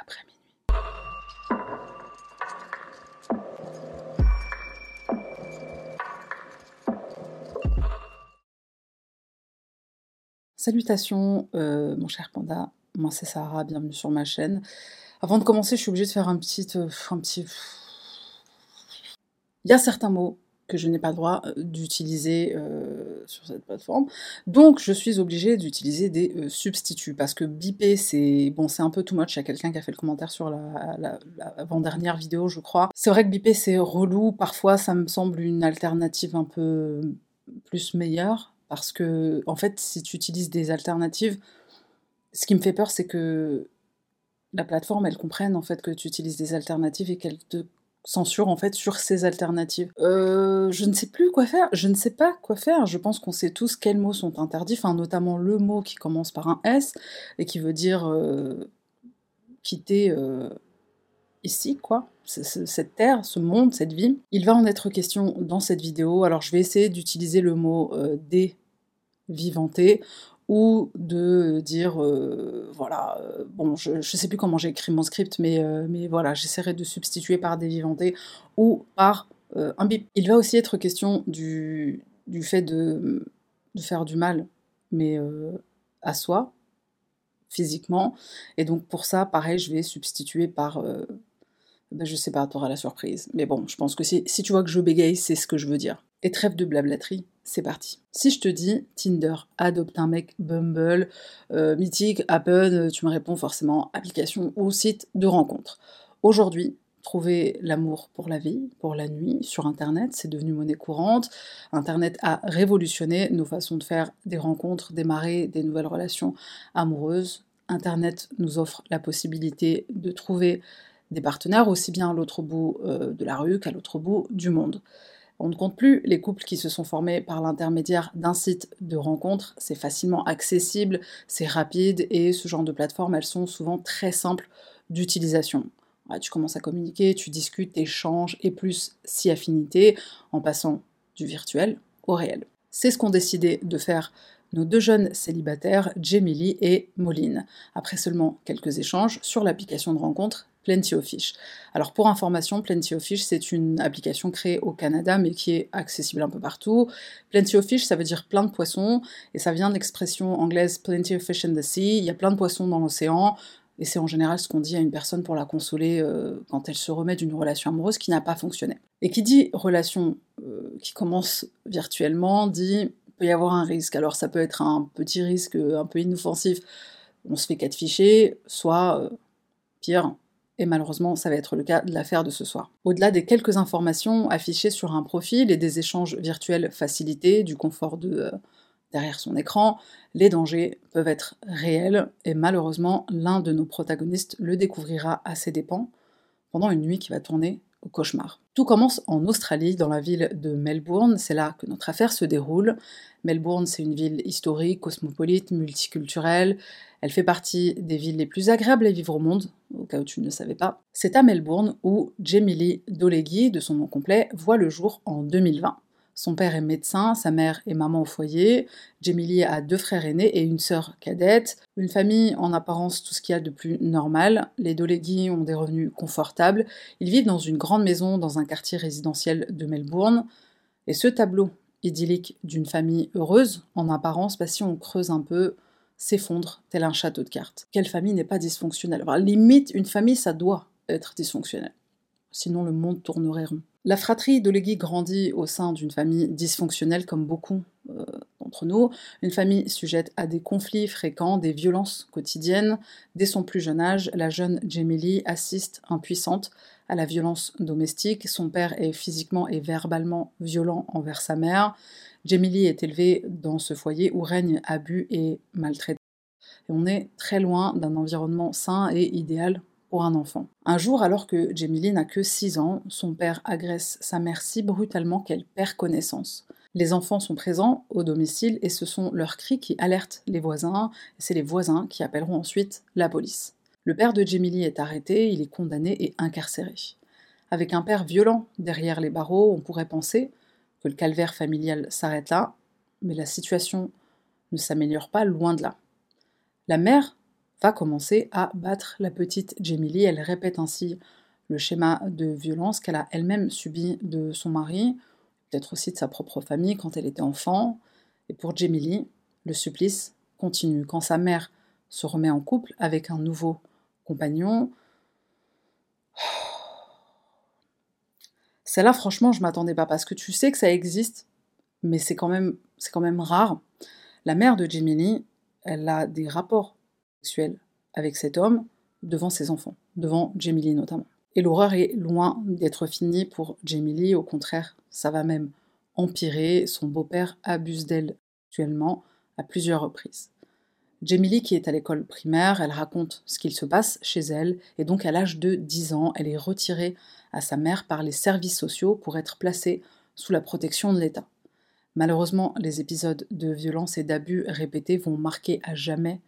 après minuit. Salutations, euh, mon cher panda. Moi, c'est Sarah. Bienvenue sur ma chaîne. Avant de commencer, je suis obligée de faire un petit, euh, un petit. Il y a certains mots que je n'ai pas le droit euh, d'utiliser euh, sur cette plateforme. Donc je suis obligée d'utiliser des euh, substituts parce que biper c'est bon c'est un peu too much. Il y a quelqu'un qui a fait le commentaire sur la, la, avant-dernière vidéo je crois. C'est vrai que biper c'est relou. Parfois ça me semble une alternative un peu plus meilleure parce que en fait si tu utilises des alternatives, ce qui me fait peur c'est que la plateforme elle comprenne en fait que tu utilises des alternatives et qu'elle te censure en fait sur ces alternatives. Euh, je ne sais plus quoi faire, je ne sais pas quoi faire. Je pense qu'on sait tous quels mots sont interdits, enfin notamment le mot qui commence par un S et qui veut dire euh, quitter euh, ici, quoi, cette terre, ce monde, cette vie. Il va en être question dans cette vidéo. Alors je vais essayer d'utiliser le mot dévivanté ou de dire, euh, voilà, euh, bon, je ne sais plus comment j'ai écrit mon script, mais, euh, mais voilà, j'essaierai de substituer par des vivantés ou par un bip. Il va aussi être question du, du fait de, de faire du mal, mais à soi, physiquement, et donc pour ça, pareil, je vais substituer par... Ben, je sais pas, t'auras la surprise. Mais bon, je pense que si, si tu vois que je bégaye, c'est ce que je veux dire. Et trêve de blablaterie, c'est parti. Si je te dis Tinder, adopte un mec, Bumble, euh, Mythique, Apple, euh, tu me réponds forcément application ou site de rencontre. Aujourd'hui, trouver l'amour pour la vie, pour la nuit, sur Internet, c'est devenu monnaie courante. Internet a révolutionné nos façons de faire des rencontres, démarrer des nouvelles relations amoureuses. Internet nous offre la possibilité de trouver des partenaires aussi bien à l'autre bout euh, de la rue qu'à l'autre bout du monde. On ne compte plus les couples qui se sont formés par l'intermédiaire d'un site de rencontre. C'est facilement accessible, c'est rapide et ce genre de plateformes, elles sont souvent très simples d'utilisation. tu commences à communiquer, tu discutes, échanges et plus si affinité en passant du virtuel au réel. C'est ce qu'ont décidé de faire nos deux jeunes célibataires, Jamie et Moline, après seulement quelques échanges sur l'application de rencontre Plenty of Fish. Alors pour information, Plenty of Fish, c'est une application créée au Canada mais qui est accessible un peu partout. Plenty of Fish, ça veut dire plein de poissons et ça vient de l'expression anglaise Plenty of Fish in the Sea. Il y a plein de poissons dans l'océan. Et c'est en général ce qu'on dit à une personne pour la consoler euh, quand elle se remet d'une relation amoureuse qui n'a pas fonctionné. Et qui dit relation euh, qui commence virtuellement, dit peut y avoir un risque. Alors ça peut être un petit risque un peu inoffensif, on se fait quatre fichiers, soit euh, pire, et malheureusement ça va être le cas de l'affaire de ce soir. Au-delà des quelques informations affichées sur un profil et des échanges virtuels facilités, du confort de euh, derrière son écran, les dangers peuvent être réels et malheureusement l'un de nos protagonistes le découvrira à ses dépens pendant une nuit qui va tourner Tout commence en Australie, dans la ville de Melbourne, c'est là que notre affaire se déroule. Melbourne, c'est une ville historique, cosmopolite, multiculturelle, elle fait partie des villes les plus agréables à vivre au monde, au cas où tu ne le savais pas. C'est à Melbourne où Jamie Lee Dolegui, de son nom complet, voit le jour en 2020. Son père est médecin, sa mère est maman au foyer. Jamie a deux frères aînés et une sœur cadette. Une famille en apparence tout ce qu'il y a de plus normal. Les Dolegui ont des revenus confortables. Ils vivent dans une grande maison dans un quartier résidentiel de Melbourne. Et ce tableau idyllique d'une famille heureuse, en apparence, bah, si on creuse un peu, s'effondre tel un château de cartes. Quelle famille n'est pas dysfonctionnelle? Limite, une famille, ça doit être dysfonctionnel. Sinon, le monde tournerait rond. La fratrie d'Olegui grandit au sein d'une famille dysfonctionnelle, comme beaucoup euh, d'entre nous, une famille sujette à des conflits fréquents, des violences quotidiennes. Dès son plus jeune âge, la jeune Jamie assiste, impuissante, à la violence domestique. Son père est physiquement et verbalement violent envers sa mère. Jamie est élevée dans ce foyer où règne abus et maltraitance. Et on est très loin d'un environnement sain et idéal un enfant. Un jour, alors que Jamie n'a que 6 ans, son père agresse sa mère si brutalement qu'elle perd connaissance. Les enfants sont présents au domicile et ce sont leurs cris qui alertent les voisins, c'est les voisins qui appelleront ensuite la police. Le père de Jamie est arrêté, il est condamné et incarcéré. Avec un père violent derrière les barreaux, on pourrait penser le calvaire familial s'arrête là, mais la situation ne s'améliore pas loin de là. La mère va commencer à battre la petite Jamie Elle répète ainsi le schéma de violence qu'elle a elle-même subi de son mari, peut-être aussi de sa propre famille quand elle était enfant. Et pour Jamie le supplice continue. Quand sa mère se remet en couple avec un nouveau compagnon, celle-là, franchement, je m'attendais pas parce que tu sais que ça existe, mais c'est quand même, quand même rare. La mère de Jamie elle a des rapports avec cet homme devant ses enfants, devant Jamie notamment. Et l'horreur est loin d'être finie pour Jamie au contraire, ça va même empirer. Son beau-père abuse d'elle actuellement à plusieurs reprises. Jamie qui est à l'école primaire, elle raconte ce qu'il se passe chez elle, et donc à l'âge de 10 ans, elle est retirée à sa mère par les services sociaux pour être placée sous la protection de l'État. Malheureusement, les épisodes de violence et d'abus répétés vont marquer à jamais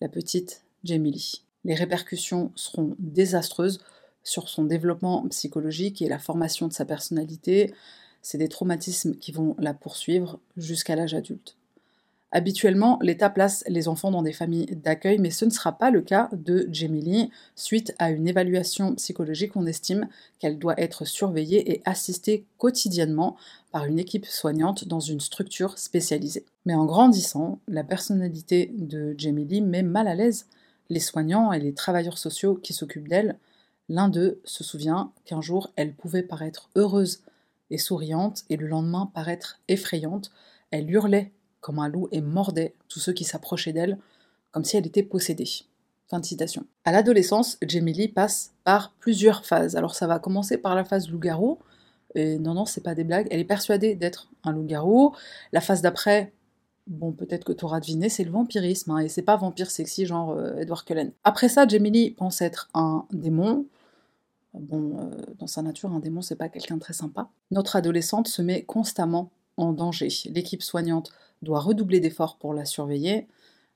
la petite Jamie Les répercussions seront désastreuses sur son développement psychologique et la formation de sa personnalité. C'est des traumatismes qui vont la poursuivre jusqu'à l'âge adulte. Habituellement, l'État place les enfants dans des familles d'accueil, mais ce ne sera pas le cas de Jamie Suite à une évaluation psychologique, on estime qu'elle doit être surveillée et assistée quotidiennement par une équipe soignante dans une structure spécialisée. Mais en grandissant, la personnalité de Jamie met mal à l'aise les soignants et les travailleurs sociaux qui s'occupent d'elle. L'un d'eux se souvient qu'un jour, elle pouvait paraître heureuse et souriante, et le lendemain paraître effrayante. Elle hurlait comme un loup et mordait tous ceux qui s'approchaient d'elle, comme si elle était possédée. Fin de citation. À l'adolescence, Jamie passe par plusieurs phases. Alors ça va commencer par la phase loup-garou. Et non, non, c'est pas des blagues. Elle est persuadée d'être un loup-garou. La phase d'après, bon, peut-être que tu auras deviné, c'est le vampirisme. Hein, et c'est pas vampire sexy genre euh, Edward Cullen. Après ça, Jamie pense être un démon. Bon, euh, dans sa nature, un démon, c'est pas quelqu'un de très sympa. Notre adolescente se met constamment en danger. L'équipe soignante doit redoubler d'efforts pour la surveiller.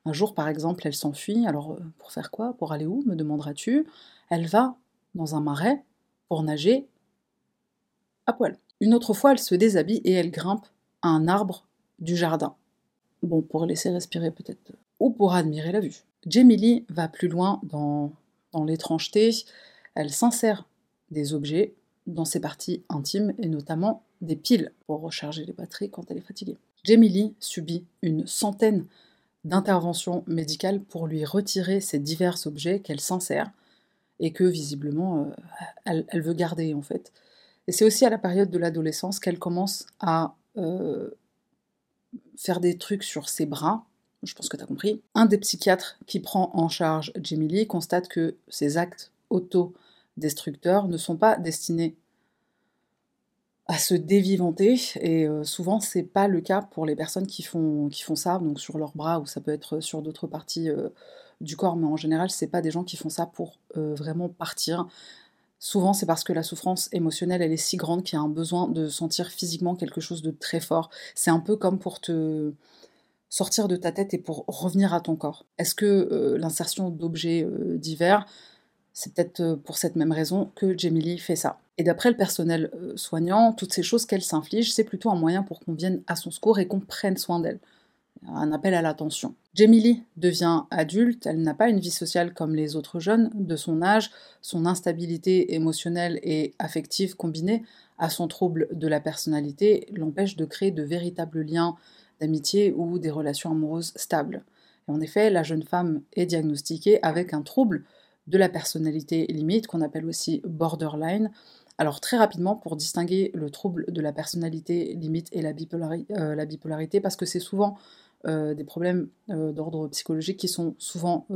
Un jour, par exemple, elle s'enfuit. Alors, euh, pour faire quoi? Pour aller où? Me demanderas-tu? Elle va dans un marais pour nager à poil. Une autre fois, elle se déshabille et elle grimpe à un arbre du jardin. Bon, pour laisser respirer peut-être. Ou pour admirer la vue. Jamie va plus loin dans, dans l'étrangeté. Elle s'insère des objets dans ses parties intimes et notamment des piles pour recharger les batteries quand elle est fatiguée. Jamie subit une centaine d'interventions médicales pour lui retirer ces divers objets qu'elle s'insère et que visiblement euh, elle, veut garder en fait. Et c'est aussi à la période de l'adolescence qu'elle commence à euh, faire des trucs sur ses bras. Je pense que tu as compris. Un des psychiatres qui prend en charge Jamie constate que ces actes auto-destructeurs ne sont pas destinés à se dévivanter et euh, souvent c'est pas le cas pour les personnes qui font, qui font ça, donc sur leurs bras ou ça peut être sur d'autres parties euh, du corps, mais en général c'est pas des gens qui font ça pour euh, vraiment partir. Souvent c'est parce que la souffrance émotionnelle elle est si grande qu'il y a un besoin de sentir physiquement quelque chose de très fort. C'est un peu comme pour te sortir de ta tête et pour revenir à ton corps. Est-ce que l'insertion d'objets divers c'est peut-être euh, pour cette même raison que Jamie fait ça? Et d'après le personnel euh, soignant, toutes ces choses qu'elle s'inflige, c'est plutôt un moyen pour qu'on vienne à son secours et qu'on prenne soin d'elle. Un appel à l'attention. Jamie devient adulte, elle n'a pas une vie sociale comme les autres jeunes de son âge, son instabilité émotionnelle et affective combinée à son trouble de la personnalité l'empêche de créer de véritables liens d'amitié ou des relations amoureuses stables. Et en effet, la jeune femme est diagnostiquée avec un trouble de la personnalité limite, qu'on appelle aussi borderline. Alors très rapidement, pour distinguer le trouble de la personnalité limite et la, euh, la bipolarité, parce que c'est souvent euh, des problèmes euh, d'ordre psychologique qui sont souvent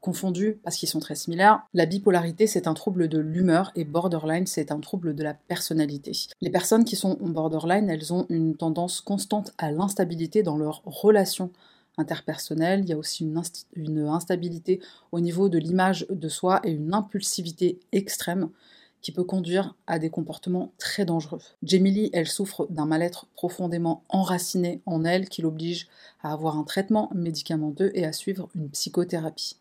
confondus parce qu'ils sont très similaires. La bipolarité, c'est un trouble de l'humeur et borderline, c'est un trouble de la personnalité. Les personnes qui sont borderline, elles ont une tendance constante à l'instabilité dans leurs relations interpersonnel, il y a aussi une, instabilité au niveau de l'image de soi et une impulsivité extrême qui peut conduire à des comportements très dangereux. Jamie elle souffre d'un mal-être profondément enraciné en elle qui l'oblige à avoir un traitement médicamenteux et à suivre une psychothérapie.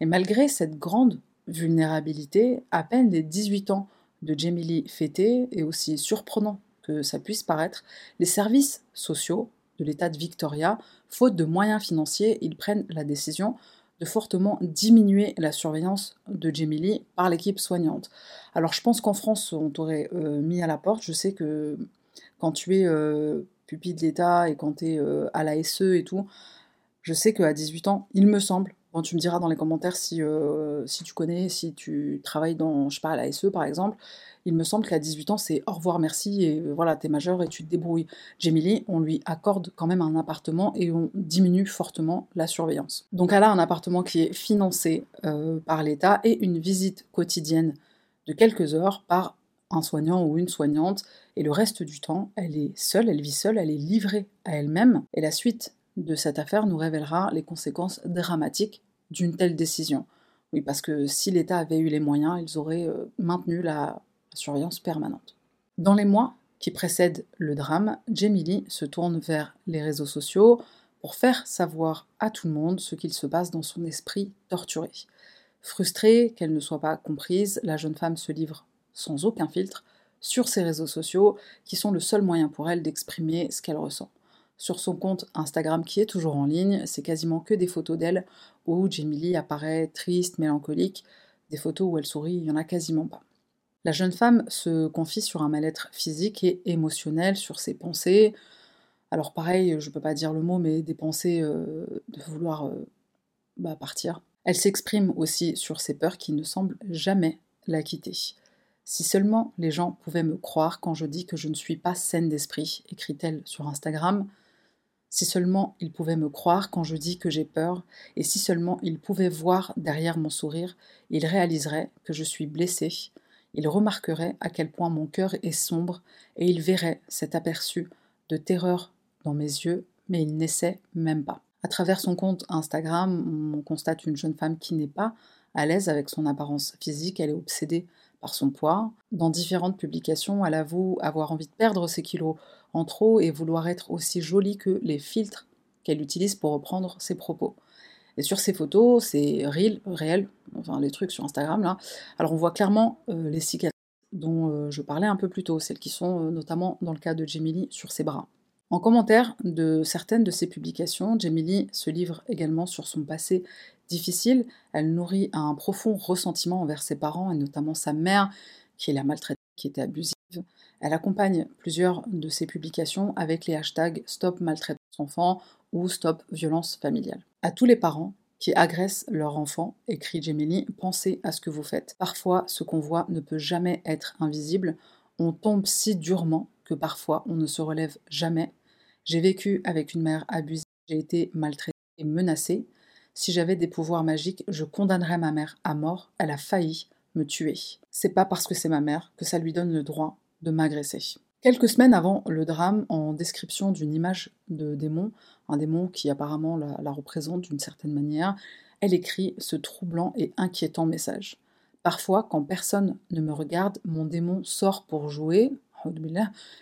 Et malgré cette grande vulnérabilité, à peine les 18 ans de Jamie Lee et aussi surprenant que ça puisse paraître, les services sociaux de l'État de Victoria, faute de moyens financiers, ils prennent la décision fortement diminuer la surveillance de Jamie par l'équipe soignante. Alors je pense qu'en France, on t'aurait euh, mis à la porte. Je sais que quand tu es euh, pupille de l'État et quand tu es euh, à la SE et tout, je sais qu'à 18 ans, il me semble, bon, tu me diras dans les commentaires si, si tu connais, si tu travailles dans, je sais pas, à la SE par exemple, il me semble qu'à 18 ans, c'est au revoir, merci, et euh, voilà, t'es majeur et tu te débrouilles. Jamie on lui accorde quand même un appartement et on diminue fortement la surveillance. Donc elle a un appartement qui est financé euh, par l'État et une visite quotidienne de quelques heures par un soignant ou une soignante, et le reste du temps, elle est seule, elle vit seule, elle est livrée à elle-même, et la suite de cette affaire nous révélera les conséquences dramatiques d'une telle décision. Oui, parce que si l'État avait eu les moyens, ils auraient euh, maintenu la surveillance permanente. Dans les mois qui précèdent le drame, Jamie se tourne vers les réseaux sociaux pour faire savoir à tout le monde ce qu'il se passe dans son esprit torturé. Frustrée qu'elle ne soit pas comprise, la jeune femme se livre sans aucun filtre sur ses réseaux sociaux qui sont le seul moyen pour elle d'exprimer ce qu'elle ressent. Sur son compte Instagram qui est toujours en ligne, c'est quasiment que des photos d'elle où Jamie apparaît triste, mélancolique. Des photos où elle sourit, il n'y en a quasiment pas. La jeune femme se confie sur un mal-être physique et émotionnel, sur ses pensées. Alors pareil, je ne peux pas dire le mot, mais des pensées euh, de vouloir euh, bah, partir. Elle s'exprime aussi sur ses peurs qui ne semblent jamais la quitter. Si seulement les gens pouvaient me croire quand je dis que je ne suis pas saine d'esprit, écrit-elle sur Instagram. Si seulement ils pouvaient me croire quand je dis que j'ai peur, et si seulement ils pouvaient voir derrière mon sourire, ils réaliseraient que je suis blessée, il remarquerait à quel point mon cœur est sombre et il verrait cet aperçu de terreur dans mes yeux, mais il n'essaie même pas. À travers son compte Instagram, on constate une jeune femme qui n'est pas à l'aise avec son apparence physique, elle est obsédée par son poids. Dans différentes publications, elle avoue avoir envie de perdre ses kilos en trop et vouloir être aussi jolie que les filtres qu'elle utilise pour reprendre ses propos. Et sur ces photos, c'est real, réel, enfin les trucs sur Instagram là. Alors on voit clairement euh, les cicatrices dont euh, je parlais un peu plus tôt, celles qui sont euh, notamment dans le cas de Jamie sur ses bras. En commentaire de certaines de ses publications, Jamie se livre également sur son passé difficile. Elle nourrit un profond ressentiment envers ses parents et notamment sa mère qui l'a maltraitée, qui était abusive. Elle accompagne plusieurs de ses publications avec les hashtags Stop maltraitance enfant ou Stop violence familiale. À tous les parents qui agressent leur enfant, écrit Gemini, pensez à ce que vous faites. Parfois, ce qu'on voit ne peut jamais être invisible. On tombe si durement que parfois on ne se relève jamais. J'ai vécu avec une mère abusive, j'ai été maltraitée et menacée. Si j'avais des pouvoirs magiques, je condamnerais ma mère à mort. Elle a failli me tuer. C'est pas parce que c'est ma mère que ça lui donne le droit de m'agresser. Quelques semaines avant le drame, en description d'une image de démon, un démon qui apparemment la, représente d'une certaine manière, elle écrit ce troublant et inquiétant message. Parfois, quand personne ne me regarde, mon démon sort pour jouer.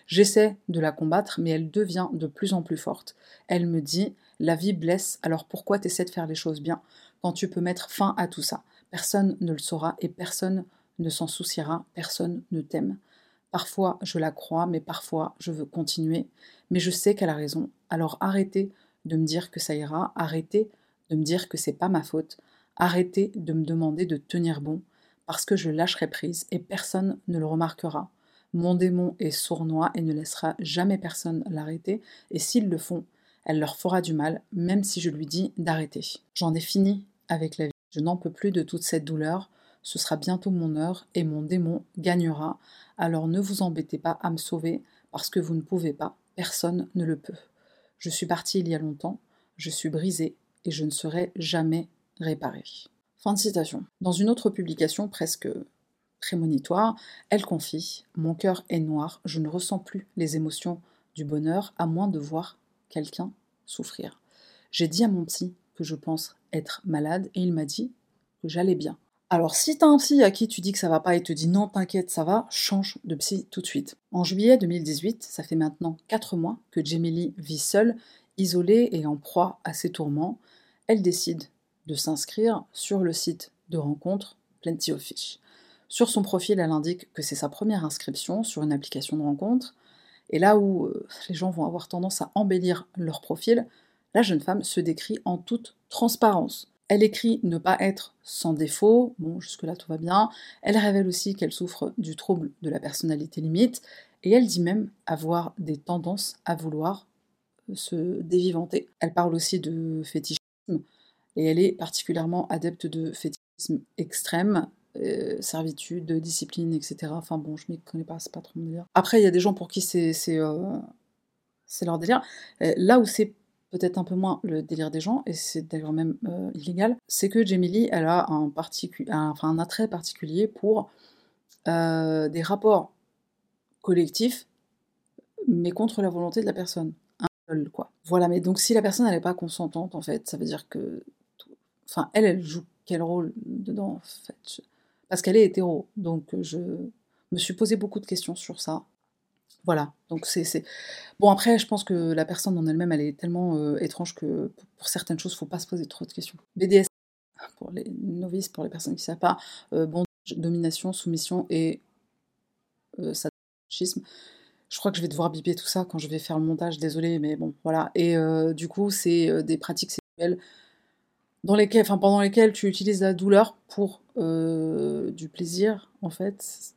J'essaie de la combattre, mais elle devient de plus en plus forte. Elle me dit La vie blesse, alors pourquoi t'essaies de faire les choses bien quand tu peux mettre fin à tout ça? Personne ne le saura et personne ne s'en souciera, personne ne t'aime. Parfois je la crois, mais parfois je veux continuer. Mais je sais qu'elle a raison. Alors arrêtez de me dire que ça ira, arrêtez de me dire que c'est pas ma faute, arrêtez de me demander de tenir bon, parce que je lâcherai prise et personne ne le remarquera. Mon démon est sournois et ne laissera jamais personne l'arrêter, et s'ils le font, elle leur fera du mal, même si je lui dis d'arrêter. J'en ai fini avec la vie. Je n'en peux plus de toute cette douleur ce sera bientôt mon heure et mon démon gagnera, alors ne vous embêtez pas à me sauver, parce que vous ne pouvez pas, personne ne le peut. Je suis partie il y a longtemps, je suis brisée et je ne serai jamais réparée. Fin de citation. Dans une autre publication presque prémonitoire, elle confie Mon cœur est noir, je ne ressens plus les émotions du bonheur à moins de voir quelqu'un souffrir. J'ai dit à mon psy que je pense être malade et il m'a dit que j'allais bien. Alors si t'as un psy à qui tu dis que ça va pas et te dit non t'inquiète ça va, change de psy tout de suite. En juillet 2018, ça fait maintenant 4 mois que Jamie vit seule, isolée et en proie à ses tourments. Elle décide de s'inscrire sur le site de rencontre Plenty of Fish. Sur son profil, elle indique que c'est sa première inscription sur une application de rencontre. Et là où euh, les gens vont avoir tendance à embellir leur profil, la jeune femme se décrit en toute transparence. Elle écrit ne pas être sans défaut, bon jusque-là tout va bien. Elle révèle aussi qu'elle souffre du trouble de la personnalité limite, et elle dit même avoir des tendances à vouloir se dévivanter. Elle parle aussi de fétichisme, et elle est particulièrement adepte de fétichisme extrême, euh, servitude, discipline, etc. Enfin bon, je m'y connais pas, c'est pas trop mon délire. Après, il y a des gens pour qui c'est euh, leur délire. Euh, là où c'est peut-être un peu moins le délire des gens, et c'est d'ailleurs même illégal, c'est que Jamie Lee, elle a un, enfin, un attrait particulier pour des rapports collectifs, mais contre la volonté de la personne. Un quoi. Voilà, mais donc si la personne n'est pas consentante, en fait, ça veut dire que. Enfin, elle, elle joue quel rôle dedans, en fait? Parce qu'elle est hétéro. Donc euh, je me suis posé beaucoup de questions sur ça. Voilà, donc c'est... Bon après, je pense que la personne en elle-même, elle est tellement euh, étrange que pour certaines choses, il ne faut pas se poser trop de questions. BDS, pour les novices, pour les personnes qui ne savent pas, euh, domination, soumission et euh. Je crois que je vais devoir biper tout ça quand je vais faire le montage, désolé, mais bon, voilà. Et du coup, c'est des pratiques sexuelles dans lesquelles, enfin, pendant lesquelles tu utilises la douleur pour euh, du plaisir, en fait.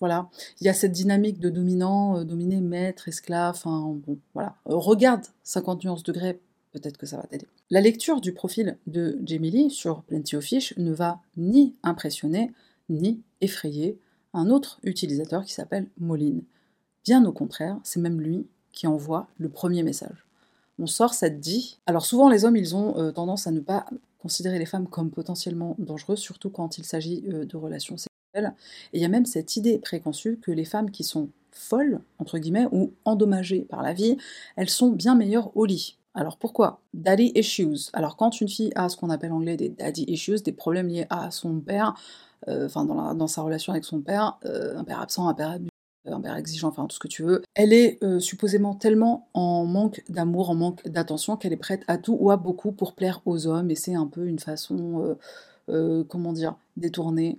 Voilà. Il y a cette dynamique de dominant, euh, dominé, maître, esclave, enfin, bon, voilà. Euh, regarde 50 nuances degrés, peut-être que ça va t'aider. La lecture du profil de Jamie Lee sur Plenty of Fish ne va ni impressionner, ni effrayer un autre utilisateur qui s'appelle Moline. Bien au contraire, c'est même lui qui envoie le premier message. On sort, ça te dit. Alors souvent les hommes, ils ont tendance à ne pas considérer les femmes comme potentiellement dangereuses, surtout quand il s'agit euh, de relations sexuelles. Et il y a même cette idée préconçue que les femmes qui sont folles, entre guillemets, ou endommagées par la vie, elles sont bien meilleures au lit. Alors pourquoi? Daddy issues. Alors quand une fille a ce qu'on appelle en anglais des daddy issues, des problèmes liés à son père, euh, enfin dans, dans, sa relation avec son père, euh, un père absent, un père abusif, un exigeant, enfin tout ce que tu veux, elle est euh, supposément tellement en manque d'amour, en manque d'attention, qu'elle est prête à tout ou à beaucoup pour plaire aux hommes, et c'est un peu une façon, euh, euh, comment dire, détournée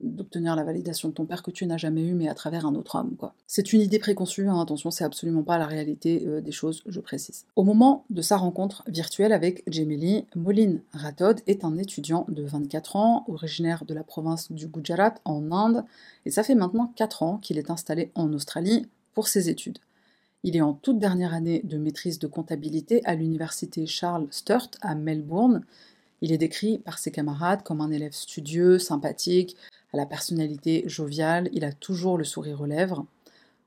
d'obtenir la validation de ton père que tu n'as jamais eu, mais à travers un autre homme. C'est une idée préconçue, hein, attention, c'est absolument pas la réalité euh, des choses, je précise. Au moment de sa rencontre virtuelle avec Lee, Moline Rathod est un étudiant de 24 ans, originaire de la province du Gujarat en Inde, et ça fait maintenant 4 ans qu'il est installé en Australie pour ses études. Il est en toute dernière année de maîtrise de comptabilité à l'université Charles Sturt à Melbourne. Il est décrit par ses camarades comme un élève studieux, sympathique, à la personnalité joviale, il a toujours le sourire aux lèvres.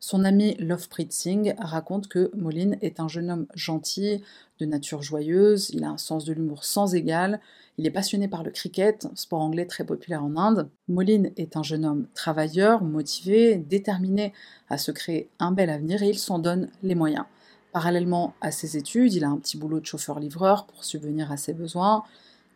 Son ami Lovepreet Singh raconte que Moline est un jeune homme gentil, de nature joyeuse, il a un sens de l'humour sans égal, il est passionné par le cricket, sport anglais très populaire en Inde. Moline est un jeune homme travailleur, motivé, déterminé à se créer un bel avenir et il s'en donne les moyens. Parallèlement à ses études, il a un petit boulot de chauffeur-livreur pour subvenir à ses besoins.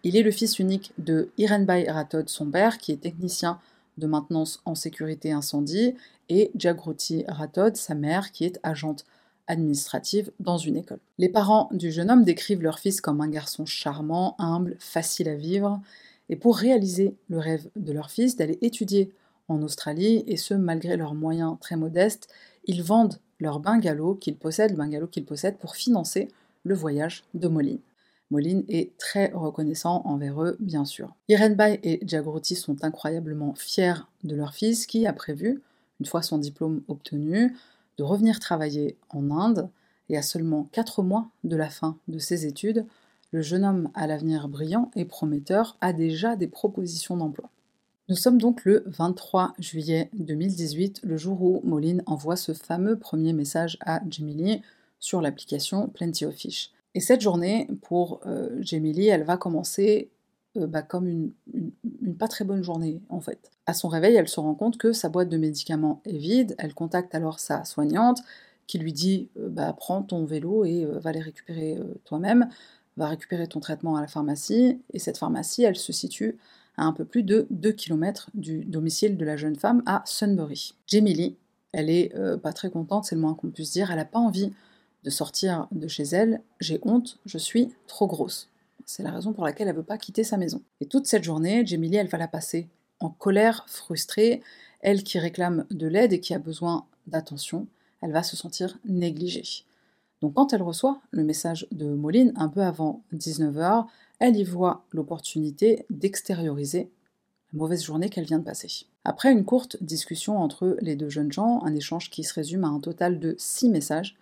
Il est le fils unique de Irenbay Rathod, son père, qui est technicien de maintenance en sécurité incendie, et Jagroti Rathod, sa mère, qui est agente administrative dans une école. Les parents du jeune homme décrivent leur fils comme un garçon charmant, humble, facile à vivre, et pour réaliser le rêve de leur fils d'aller étudier en Australie, et ce malgré leurs moyens très modestes, ils vendent leur bungalow qu'ils possèdent, le bungalow qu'ils possèdent pour financer le voyage de Moline. Moline est très reconnaissant envers eux, bien sûr. Irenbay et Jagroti sont incroyablement fiers de leur fils qui a prévu, une fois son diplôme obtenu, de revenir travailler en Inde, et à seulement 4 mois de la fin de ses études, le jeune homme à l'avenir brillant et prometteur a déjà des propositions d'emploi. Nous sommes donc le 23 juillet 2018, le jour où Moline envoie ce fameux premier message à Jimmy sur l'application Plenty of Fish. Et cette journée, pour euh, elle va commencer euh, bah, comme une, pas très bonne journée, en fait. À son réveil, elle se rend compte que sa boîte de médicaments est vide. Elle contacte alors sa soignante, qui lui dit euh, bah, Prends ton vélo et euh, va les récupérer toi-même, va récupérer ton traitement à la pharmacie. Et cette pharmacie, elle se situe à un peu plus de 2 km du domicile de la jeune femme à Sunbury. Lee, elle est pas très contente, c'est le moins qu'on puisse dire. Elle n'a pas envie de sortir de chez elle, j'ai honte, je suis trop grosse. C'est la raison pour laquelle elle ne veut pas quitter sa maison. Et toute cette journée, Jemily, elle va la passer en colère, frustrée, elle qui réclame de l'aide et qui a besoin d'attention, elle va se sentir négligée. Donc quand elle reçoit le message de Moline, un peu avant 19h, elle y voit l'opportunité d'extérioriser la mauvaise journée qu'elle vient de passer. Après une courte discussion entre les deux jeunes gens, un échange qui se résume à un total de six messages,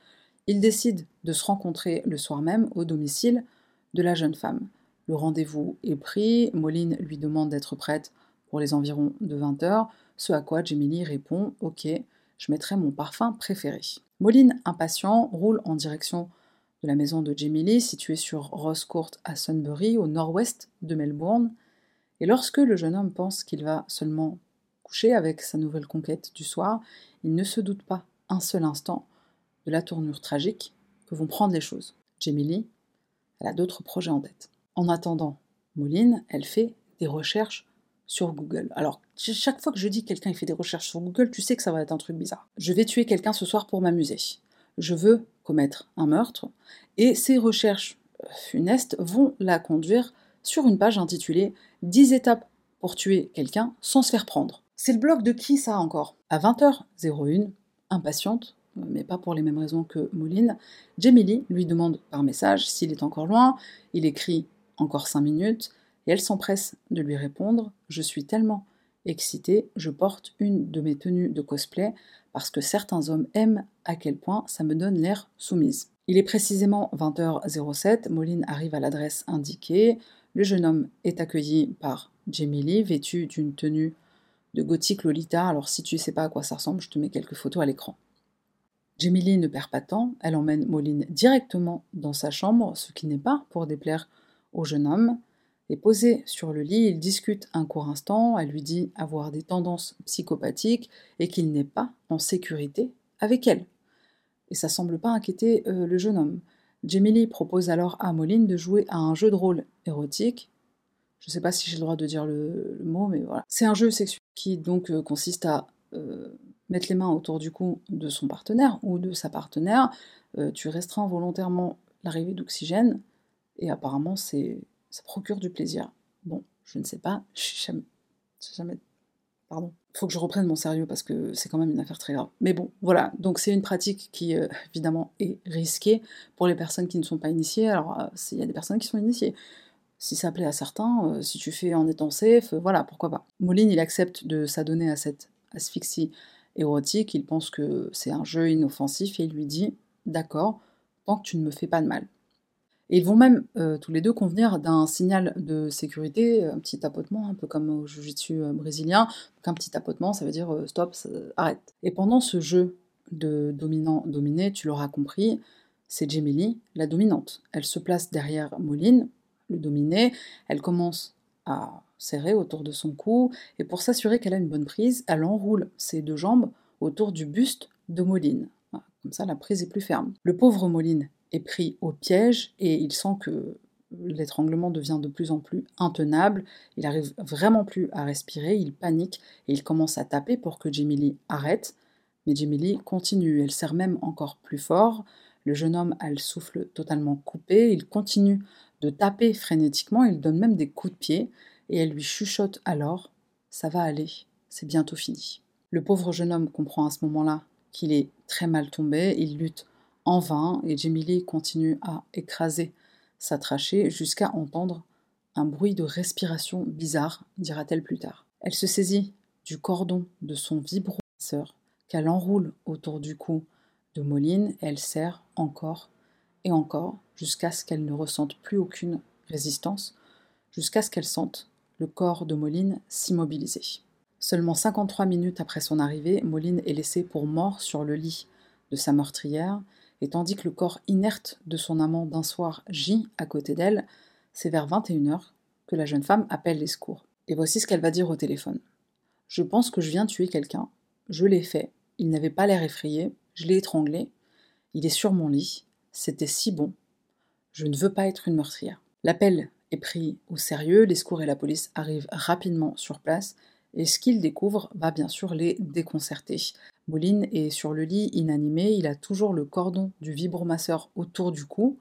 ils décident de se rencontrer le soir même au domicile de la jeune femme. Le rendez-vous est pris, Moline lui demande d'être prête pour les environs de 20 heures, ce à quoi Jamie répond Ok, je mettrai mon parfum préféré. Moline, impatient, roule en direction de la maison de Lee, située sur Ross Court à Sunbury, au nord-ouest de Melbourne. Et lorsque le jeune homme pense qu'il va seulement coucher avec sa nouvelle conquête du soir, il ne se doute pas un seul instant de la tournure tragique que vont prendre les choses. Jamie elle a d'autres projets en tête. En attendant, Moline, elle fait des recherches sur Google. Alors, chaque fois que je dis que quelqu'un fait des recherches sur Google, tu sais que ça va être un truc bizarre. Je vais tuer quelqu'un ce soir pour m'amuser. Je veux commettre un meurtre. Et ces recherches euh, funestes vont la conduire sur une page intitulée 10 étapes pour tuer quelqu'un sans se faire prendre. C'est le blog de qui ça encore? À 20h01, impatiente, mais pas pour les mêmes raisons que Moline, Jamie lui demande par message s'il est encore loin. Il écrit encore 5 minutes et elle s'empresse de lui répondre Je suis tellement excitée, je porte une de mes tenues de cosplay parce que certains hommes aiment à quel point ça me donne l'air soumise. Il est précisément 20h07, Moline arrive à l'adresse indiquée, le jeune homme est accueilli par Lee, vêtu d'une tenue de gothique Lolita, alors si tu ne sais pas à quoi ça ressemble, je te mets quelques photos à l'écran. Lee ne perd pas de temps, elle emmène Moline directement dans sa chambre, ce qui n'est pas pour déplaire au jeune homme posé sur le lit, il discute un court instant, elle lui dit avoir des tendances psychopathiques et qu'il n'est pas en sécurité avec elle. Et ça semble pas inquiéter euh, le jeune homme. Jamie propose alors à Moline de jouer à un jeu de rôle érotique. Je ne sais pas si j'ai le droit de dire le, mot, mais voilà. C'est un jeu sexuel qui donc euh, consiste à euh, mettre les mains autour du cou de son partenaire ou de sa partenaire. tu restreins volontairement l'arrivée d'oxygène et apparemment c'est ça procure du plaisir. Bon, je ne sais pas, jamais, jamais, pardon. Faut que je reprenne mon sérieux parce que c'est quand même une affaire très grave. Mais bon, voilà, donc c'est une pratique qui euh, évidemment est risquée pour les personnes qui ne sont pas initiées. Alors, euh, il y a des personnes qui sont initiées. Si ça plaît à certains, euh, si tu fais en étant safe, voilà, pourquoi pas. Moline, il accepte de s'adonner à cette asphyxie érotique, il pense que c'est un jeu inoffensif et il lui dit D'accord, tant que tu ne me fais pas de mal. Et ils vont même euh, tous les deux convenir d'un signal de sécurité, un petit tapotement, un peu comme au jiu-jitsu euh, brésilien. Un petit tapotement, ça veut dire euh, stop, arrête. Et pendant ce jeu de dominant-dominé, tu l'auras compris, c'est Jamie la dominante. Elle se place derrière Moline, le dominé, elle commence à serrer autour de son cou, et pour s'assurer qu'elle a une bonne prise, elle enroule ses deux jambes autour du buste de Moline. Comme ça, la prise est plus ferme. Le pauvre Moline est pris au piège et il sent que l'étranglement devient de plus en plus intenable, il arrive vraiment plus à respirer, il panique et il commence à taper pour que Jamie arrête. Mais Jamie continue, elle serre même encore plus fort. Le jeune homme a le souffle totalement coupé, il continue de taper frénétiquement, il donne même des coups de pied et elle lui chuchote alors Ça va aller, c'est bientôt fini. Le pauvre jeune homme comprend à ce moment-là qu'il est très mal tombé, il lutte en vain, et Jamie continue à écraser sa trachée jusqu'à entendre un bruit de respiration bizarre, dira-t-elle plus tard. Elle se saisit du cordon de son vibromasseur qu'elle enroule autour du cou de Moline elle serre encore et encore jusqu'à ce qu'elle ne ressente plus aucune résistance, jusqu'à ce qu'elle sente le corps de Moline s'immobiliser. Seulement 53 minutes après son arrivée, Moline est laissée pour mort sur le lit de sa meurtrière et tandis que le corps inerte de son amant d'un soir gît à côté d'elle, c'est vers 21h que la jeune femme appelle les secours. Et voici ce qu'elle va dire au téléphone. Je pense que je viens tuer quelqu'un. Je l'ai fait. Il n'avait pas l'air effrayé. Je l'ai étranglé. Il est sur mon lit. C'était si bon. Je ne veux pas être une meurtrière. L'appel pris au sérieux. Les secours et la police arrivent rapidement sur place. Et ce qu'ils découvrent va bien sûr les déconcerter. Moline est sur le lit inanimé, il a toujours le cordon du vibromasseur autour du cou,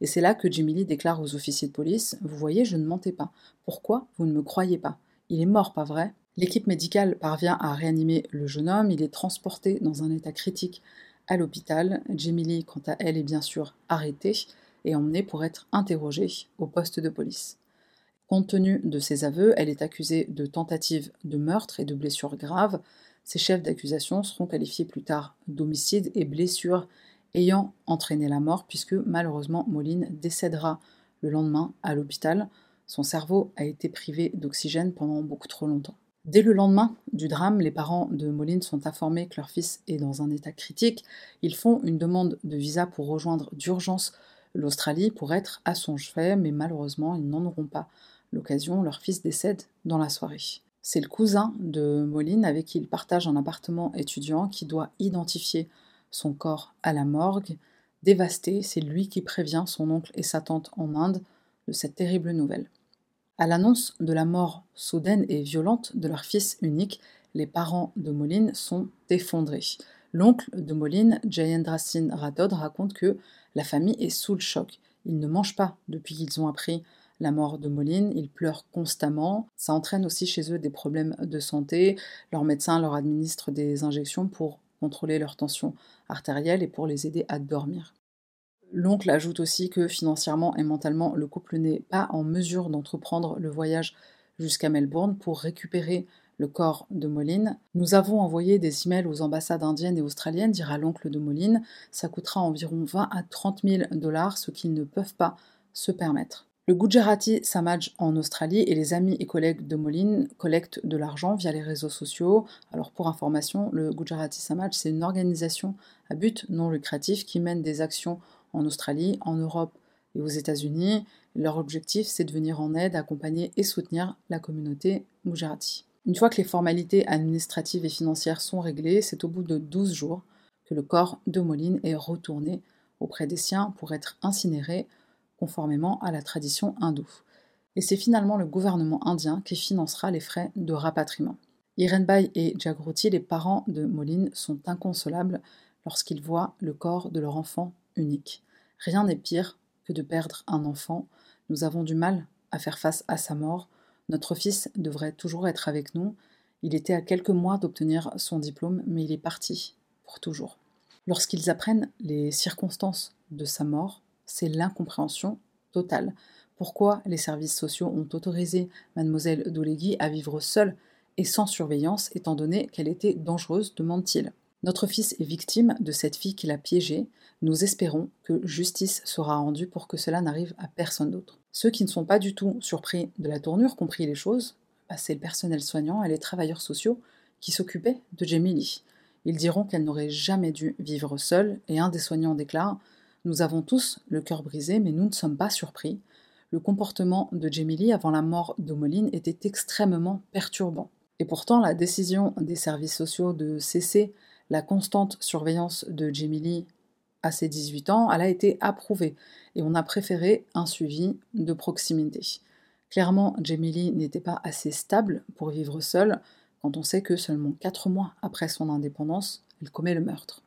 et c'est là que Jimmy déclare aux officiers de police Vous voyez, je ne mentais pas. Pourquoi vous ne me croyez pas? Il est mort, pas vrai? L'équipe médicale parvient à réanimer le jeune homme, il est transporté dans un état critique à l'hôpital. Jimmy Lee, quant à elle, est bien sûr arrêtée, et emmenée pour être interrogée au poste de police. Compte tenu de ses aveux, elle est accusée de tentative de meurtre et de blessures graves. Ses chefs d'accusation seront qualifiés plus tard d'homicide et blessures ayant entraîné la mort, puisque malheureusement Moline décédera le lendemain à l'hôpital. Son cerveau a été privé d'oxygène pendant beaucoup trop longtemps. Dès le lendemain du drame, les parents de Moline sont informés que leur fils est dans un état critique. Ils font une demande de visa pour rejoindre d'urgence l'Australie pour être à son chevet, mais malheureusement, ils n'en auront pas l'occasion. Leur fils décède dans la soirée. C'est le cousin de Moline avec qui il partage un appartement étudiant qui doit identifier son corps à la morgue. Dévasté, c'est lui qui prévient son oncle et sa tante en Inde de cette terrible nouvelle. À l'annonce de la mort soudaine et violente de leur fils unique, les parents de Moline sont effondrés. L'oncle de Moline, Jayendra Singh Rathod, raconte que la famille est sous le choc. Ils ne mangent pas depuis qu'ils ont appris la mort de Moline, ils pleurent constamment. Ça entraîne aussi chez eux des problèmes de santé. Leur médecin leur administre des injections pour contrôler leur tension artérielle et pour les aider à dormir. L'oncle ajoute aussi que financièrement et mentalement, le couple n'est pas en mesure d'entreprendre le voyage jusqu'à Melbourne pour récupérer le corps de Moline. Nous avons envoyé des emails aux ambassades indiennes et australiennes, dira l'oncle de Moline. Ça coûtera environ 20 à 30 000 dollars, ce qu'ils ne peuvent pas se permettre. Le Gujarati Samaj en Australie et les amis et collègues de Moline collectent de l'argent via les réseaux sociaux. Alors pour information, le Gujarati Samaj, c'est une organisation à but non lucratif qui mène des actions en Australie, en Europe et aux États-Unis. Leur objectif, c'est de venir en aide, accompagner et soutenir la communauté Gujarati. Une fois que les formalités administratives et financières sont réglées, c'est au bout de 12 jours que le corps de Moline est retourné auprès des siens pour être incinéré conformément à la tradition hindoue. Et c'est finalement le gouvernement indien qui financera les frais de rapatriement. Irenbai et Jagruti, les parents de Moline, sont inconsolables lorsqu'ils voient le corps de leur enfant unique. Rien n'est pire que de perdre un enfant. Nous avons du mal à faire face à sa mort. Notre fils devrait toujours être avec nous. Il était à quelques mois d'obtenir son diplôme, mais il est parti pour toujours. Lorsqu'ils apprennent les circonstances de sa mort, c'est l'incompréhension totale. Pourquoi les services sociaux ont autorisé mademoiselle Doulegui à vivre seule et sans surveillance, étant donné qu'elle était dangereuse, demande-t-il. Notre fils est victime de cette fille qui l'a piégé. Nous espérons que justice sera rendue pour que cela n'arrive à personne d'autre. Ceux qui ne sont pas du tout surpris de la tournure, compris les choses, bah, c'est le personnel soignant et les travailleurs sociaux qui s'occupaient de Jamie Ils diront qu'elle n'aurait jamais dû vivre seule, et un des soignants déclare Nous avons tous le cœur brisé, mais nous ne sommes pas surpris. Le comportement de Jamie avant la mort de Moline était extrêmement perturbant. Et pourtant, la décision des services sociaux de cesser la constante surveillance de Jamie à ses 18 ans, elle a été approuvée et on a préféré un suivi de proximité. Clairement, Jamie n'était pas assez stable pour vivre seule quand on sait que seulement 4 mois après son indépendance, elle commet le meurtre.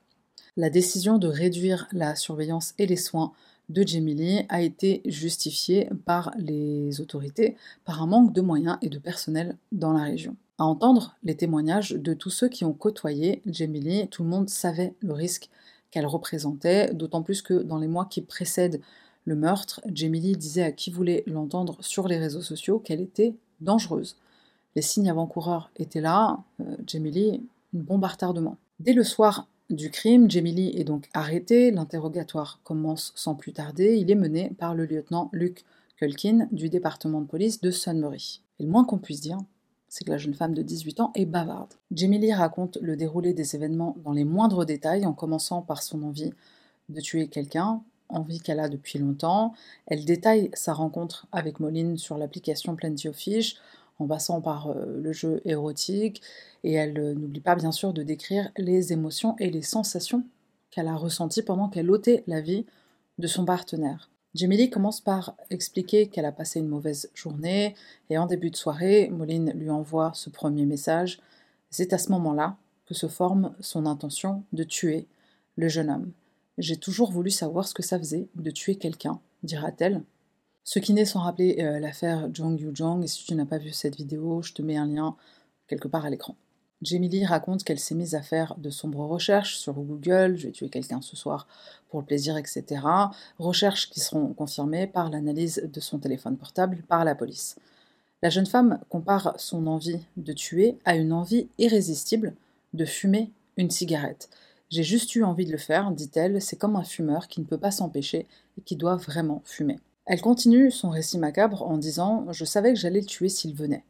La décision de réduire la surveillance et les soins de Jamie a été justifiée par les autorités par un manque de moyens et de personnel dans la région. À entendre les témoignages de tous ceux qui ont côtoyé Jamie tout le monde savait le risque qu'elle représentait, d'autant plus que dans les mois qui précèdent le meurtre, Jamie disait à qui voulait l'entendre sur les réseaux sociaux qu'elle était dangereuse. Les signes avant-coureurs étaient là, euh, Jamie une bombe à retardement. Dès le soir du crime, Jamie est donc arrêté, l'interrogatoire commence sans plus tarder, il est mené par le lieutenant Luke Culkin du département de police de Sunbury. Et le moins qu'on puisse dire, c'est que la jeune femme de 18 ans est bavarde. Jamie Lee raconte le déroulé des événements dans les moindres détails, en commençant par son envie de tuer quelqu'un, envie qu'elle a depuis longtemps. Elle détaille sa rencontre avec Moline sur l'application Plenty of Fish, en passant par euh, le jeu érotique, et elle euh, n'oublie pas bien sûr de décrire les émotions et les sensations qu'elle a ressenties pendant qu'elle ôtait la vie de son partenaire. Jamie commence par expliquer qu'elle a passé une mauvaise journée et en début de soirée, Moline lui envoie ce premier message. C'est à ce moment-là que se forme son intention de tuer le jeune homme. J'ai toujours voulu savoir ce que ça faisait de tuer quelqu'un, dira-t-elle. Ce qui n'est sans rappeler euh, l'affaire Jong Yu Jong, et si tu n'as pas vu cette vidéo, je te mets un lien quelque part à l'écran. Jamie Lee raconte qu'elle s'est mise à faire de sombres recherches sur Google, je vais tuer quelqu'un ce soir pour le plaisir, etc. Recherches qui seront confirmées par l'analyse de son téléphone portable par la police. La jeune femme compare son envie de tuer à une envie irrésistible de fumer une cigarette. J'ai juste eu envie de le faire, dit-elle, c'est comme un fumeur qui ne peut pas s'empêcher et qui doit vraiment fumer. Elle continue son récit macabre en disant Je savais que j'allais le tuer s'il venait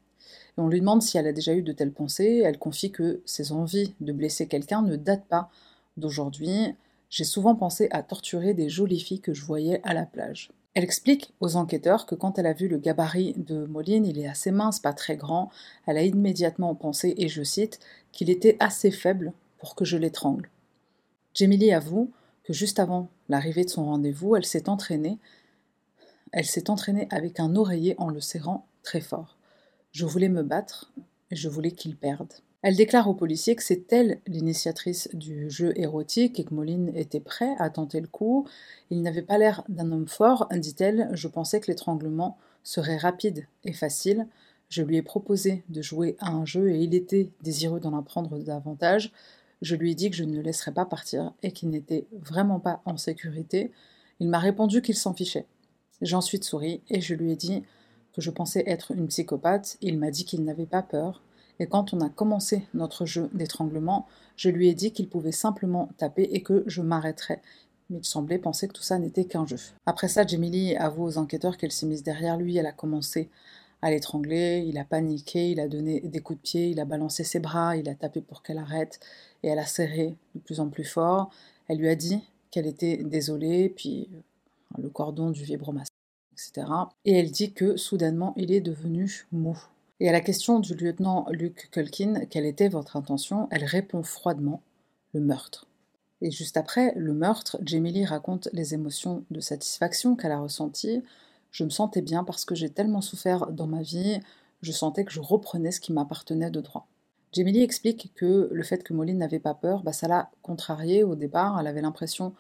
on lui demande si elle a déjà eu de telles pensées. Elle confie que ses envies de blesser quelqu'un ne datent pas d'aujourd'hui. J'ai souvent pensé à torturer des jolies filles que je voyais à la plage. Elle explique aux enquêteurs que quand elle a vu le gabarit de Moline, il est assez mince, pas très grand, elle a immédiatement pensé, et je cite, qu'il était assez faible pour que je l'étrangle. Jamie avoue que juste avant l'arrivée de son rendez-vous, elle s'est entraînée. Elle s'est entraînée avec un oreiller en le serrant très fort. Je voulais me battre et je voulais qu'il perde. Elle déclare au policier que c'est elle l'initiatrice du jeu érotique et que Moline était prêt à tenter le coup. Il n'avait pas l'air d'un homme fort, dit-elle. Je pensais que l'étranglement serait rapide et facile. Je lui ai proposé de jouer à un jeu et il était désireux d'en apprendre davantage. Je lui ai dit que je ne le laisserais pas partir et qu'il n'était vraiment pas en sécurité. Il m'a répondu qu'il s'en fichait. J'en suis souri et je lui ai dit je pensais être une psychopathe, il m'a dit qu'il n'avait pas peur, et quand on a commencé notre jeu d'étranglement, je lui ai dit qu'il pouvait simplement taper et que je m'arrêterais. Mais il semblait penser que tout ça n'était qu'un jeu. Après ça, Jamie avoue aux enquêteurs qu'elle s'est mise derrière lui, elle a commencé à l'étrangler, il a paniqué, il a donné des coups de pied, il a balancé ses bras, il a tapé pour qu'elle arrête, et elle a serré de plus en plus fort. Elle lui a dit qu'elle était désolée, puis le cordon du vibromasseur et elle dit que soudainement il est devenu mou. Et à la question du lieutenant Luke Culkin, quelle était votre intention Elle répond froidement le meurtre. Et juste après le meurtre, Jamie Lee raconte les émotions de satisfaction qu'elle a ressenties. Je me sentais bien parce que j'ai tellement souffert dans ma vie, je sentais que je reprenais ce qui m'appartenait de droit. Jamie Lee explique que le fait que Molly n'avait pas peur, bah, ça l'a contrariée au départ. Elle avait l'impression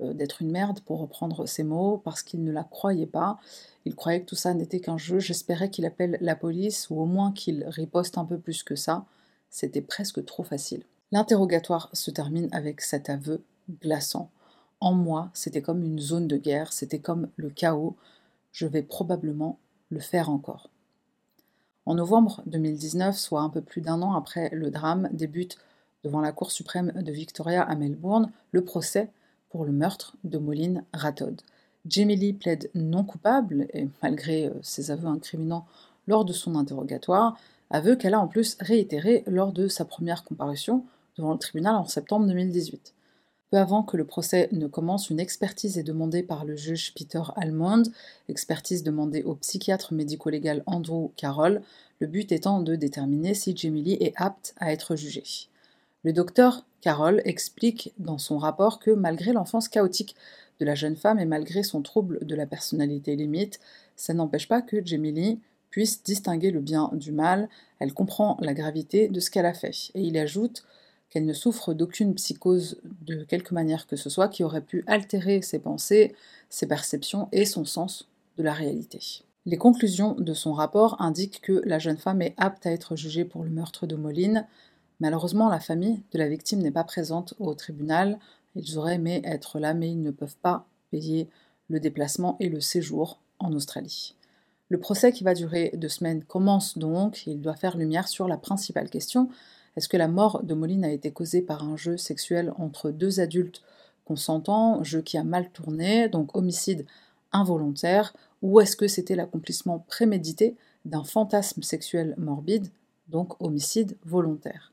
d'être une merde, pour reprendre ses mots, parce qu'il ne la croyait pas. Il croyait que tout ça n'était qu'un jeu. J'espérais qu'il appelle la police, ou au moins qu'il riposte un peu plus que ça. C'était presque trop facile. L'interrogatoire se termine avec cet aveu glaçant. En moi, c'était comme une zone de guerre, c'était comme le chaos. Je vais probablement le faire encore. En novembre 2019, soit un peu plus d'un an après le drame, débute devant la Cour suprême de Victoria à Melbourne le procès pour le meurtre de Moline Rathod. Jamie Lee plaide non coupable, et malgré euh, ses aveux incriminants lors de son interrogatoire, aveu qu'elle a en plus réitéré lors de sa première comparution devant le tribunal en septembre 2018. Peu avant que le procès ne commence, une expertise est demandée par le juge Peter Almond, expertise demandée au psychiatre médico-légal Andrew Carroll, le but étant de déterminer si Lee est apte à être jugée. Le docteur Carole explique dans son rapport que malgré l'enfance chaotique de la jeune femme et malgré son trouble de la personnalité limite, ça n'empêche pas que Jamie puisse distinguer le bien du mal, elle comprend la gravité de ce qu'elle a fait. Et il ajoute qu'elle ne souffre d'aucune psychose de quelque manière que ce soit qui aurait pu altérer ses pensées, ses perceptions et son sens de la réalité. Les conclusions de son rapport indiquent que la jeune femme est apte à être jugée pour le meurtre de Moline, Malheureusement, la famille de la victime n'est pas présente au tribunal. Ils auraient aimé être là, mais ils ne peuvent pas payer le déplacement et le séjour en Australie. Le procès qui va durer deux semaines commence donc il doit faire lumière sur la principale question. Est-ce que la mort de Moline a été causée par un jeu sexuel entre deux adultes consentants, jeu qui a mal tourné, donc homicide involontaire, ou est-ce que c'était l'accomplissement prémédité d'un fantasme sexuel morbide, donc homicide volontaire?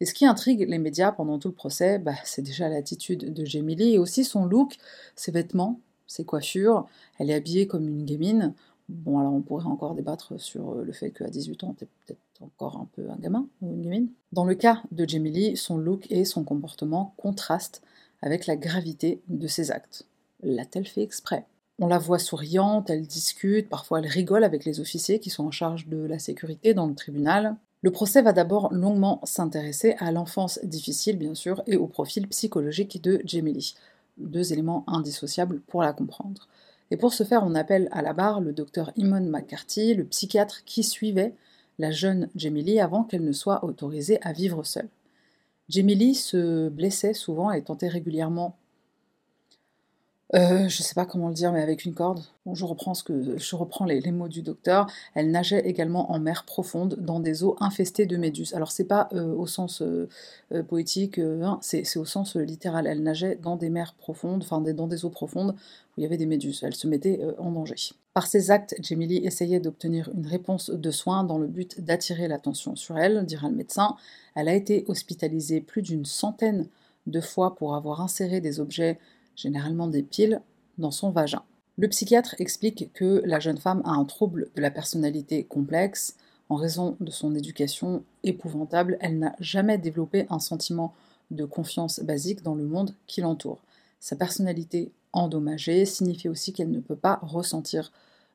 Et ce qui intrigue les médias pendant tout le procès, bah, c'est déjà l'attitude de Jamie et aussi son look, ses vêtements, ses coiffures. Elle est habillée comme une gamine. Bon, alors on pourrait encore débattre sur euh, le fait qu'à 18 ans, t'es peut-être encore un peu un gamin ou une gamine. Dans le cas de Jamie son look et son comportement contrastent avec la gravité de ses actes. L'a-t-elle fait exprès? On la voit souriante, elle discute, parfois elle rigole avec les officiers qui sont en charge de la sécurité dans le tribunal. Le procès va d'abord longuement s'intéresser à l'enfance difficile, bien sûr, et au profil psychologique de Jamie deux éléments indissociables pour la comprendre. Et pour ce faire, on appelle à la barre le docteur Imon McCarthy, le psychiatre qui suivait la jeune Jamie avant qu'elle ne soit autorisée à vivre seule. Jamie se blessait souvent et tentait régulièrement euh, je sais pas comment le dire, mais avec une corde. je reprends, ce que, je reprends les, mots du docteur. Elle nageait également en mer profonde, dans des eaux infestées de méduses. Alors, c'est pas euh, au sens euh, poétique, hein, c'est au sens littéral. Elle nageait dans des mers profondes, enfin dans des eaux profondes où il y avait des méduses. Elle se mettait en danger. Par ses actes, Jamie essayait d'obtenir une réponse de soins dans le but d'attirer l'attention sur elle, dira le médecin. Elle a été hospitalisée plus d'une centaine de fois pour avoir inséré des objets généralement des piles, dans son vagin. Le psychiatre explique que la jeune femme a un trouble de la personnalité complexe. En raison de son éducation épouvantable, elle n'a jamais développé un sentiment de confiance basique dans le monde qui l'entoure. Sa personnalité endommagée signifie aussi qu'elle ne peut pas ressentir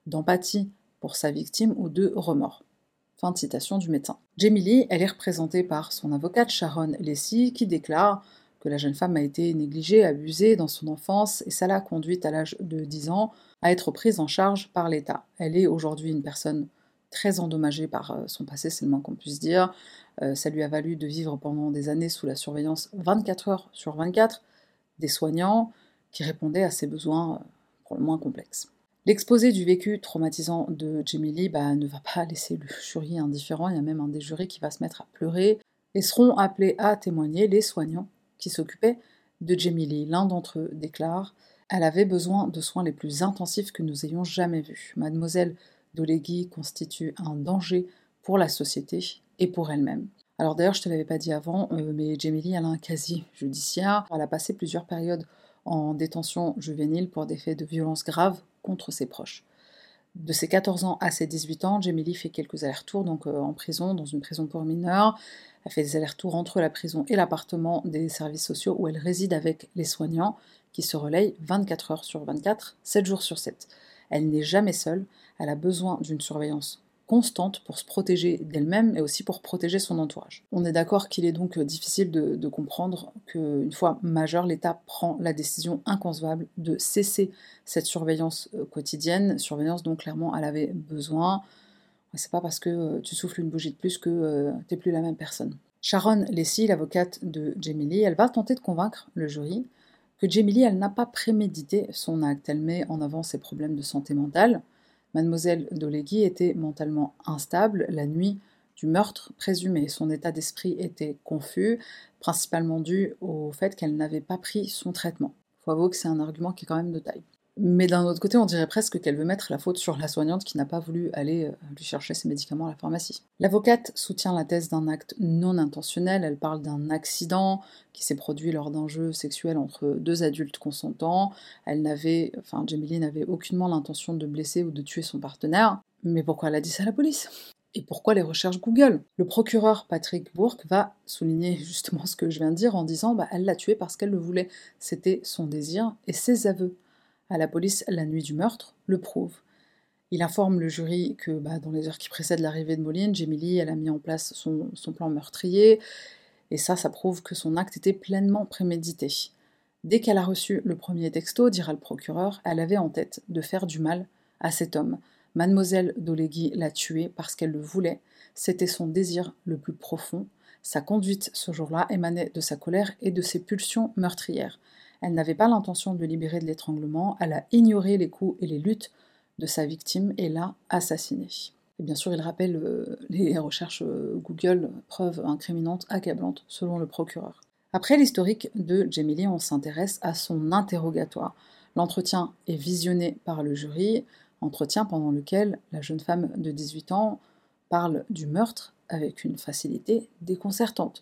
d'empathie pour sa victime ou de remords. Fin de citation du médecin. Jamie Lee, elle est représentée par son avocate Sharon Lacey qui déclare que la jeune femme a été négligée, abusée dans son enfance, et ça l'a conduite à l'âge de 10 ans à être prise en charge par l'État. Elle est aujourd'hui une personne très endommagée par euh, son passé, c'est le moins qu'on puisse dire. Euh, ça lui a valu de vivre pendant des années sous la surveillance 24 heures sur 24 des soignants qui répondaient à ses besoins euh, pour le moins complexes. L'exposé du vécu traumatisant de Jamie Lee bah, ne va pas laisser le jury indifférent, il y a même un des jurés qui va se mettre à pleurer, et seront appelés à témoigner les soignants qui s'occupait de Jamie. L'un d'entre eux déclare Elle avait besoin de soins les plus intensifs que nous ayons jamais vus. Mademoiselle Dolegui constitue un danger pour la société et pour elle-même. Alors d'ailleurs, je ne te l'avais pas dit avant, euh, mais Jamie Lee, a un casier judiciaire. Elle a passé plusieurs périodes en détention juvénile pour des faits de violence graves contre ses proches. De ses 14 ans à ses 18 ans, Lee fait quelques allers-retours donc euh, en prison, dans une prison pour mineurs. Elle fait des allers-retours entre la prison et l'appartement des services sociaux où elle réside avec les soignants qui se relayent 24 heures sur 24, 7 jours sur 7. Elle n'est jamais seule, elle a besoin d'une surveillance constante pour se protéger d'elle-même et aussi pour protéger son entourage. On est d'accord qu'il est donc difficile de, de comprendre qu'une fois majeur, l'État prend la décision inconcevable de cesser cette surveillance euh, quotidienne, surveillance dont clairement elle avait besoin, c'est pas parce que euh, tu souffles une bougie de plus que euh, n'es plus la même personne. Sharon Lacey, l'avocate de Jamie Lee, elle va tenter de convaincre le jury que Jamie Lee, elle n'a pas prémédité son acte. Elle met en avant ses problèmes de santé mentale. Mademoiselle Dolegui était mentalement instable la nuit du meurtre présumé. Son état d'esprit était confus, principalement dû au fait qu'elle n'avait pas pris son traitement. Faut avouer que c'est un argument qui est quand même de taille. Mais d'un autre côté, on dirait presque qu'elle veut mettre la faute sur la soignante qui n'a pas voulu aller euh, lui chercher ses médicaments à la pharmacie. L'avocate soutient la thèse d'un acte non intentionnel, elle parle d'un accident qui s'est produit lors d'un jeu sexuel entre deux adultes consentants. Elle n'avait, enfin, Jamie n'avait aucunement l'intention de blesser ou de tuer son partenaire. Mais pourquoi elle a dit ça à la police? Et pourquoi les recherches Google? Le procureur Patrick Bourque va souligner justement ce que je viens de dire en disant bah, elle l'a tué parce qu'elle le voulait. C'était son désir et ses aveux à la police la nuit du meurtre le prouve. Il informe le jury que bah, dans les heures qui précèdent l'arrivée de Moline, Jamie elle a mis en place son, son, plan meurtrier, et ça, ça prouve que son acte était pleinement prémédité. Dès qu'elle a reçu le premier texto, dira le procureur, elle avait en tête de faire du mal à cet homme. Mademoiselle Dolegui l'a tué parce qu'elle le voulait, c'était son désir le plus profond. Sa conduite ce jour-là émanait de sa colère et de ses pulsions meurtrières. Elle n'avait pas l'intention de libérer de l'étranglement, elle a ignoré les coups et les luttes de sa victime et l'a assassiné. Et bien sûr, il rappelle euh, les recherches euh, Google, preuves incriminantes, accablantes, selon le procureur. Après l'historique de Jamie on s'intéresse à son interrogatoire. L'entretien est visionné par le jury, entretien pendant lequel la jeune femme de 18 ans parle du meurtre avec une facilité déconcertante.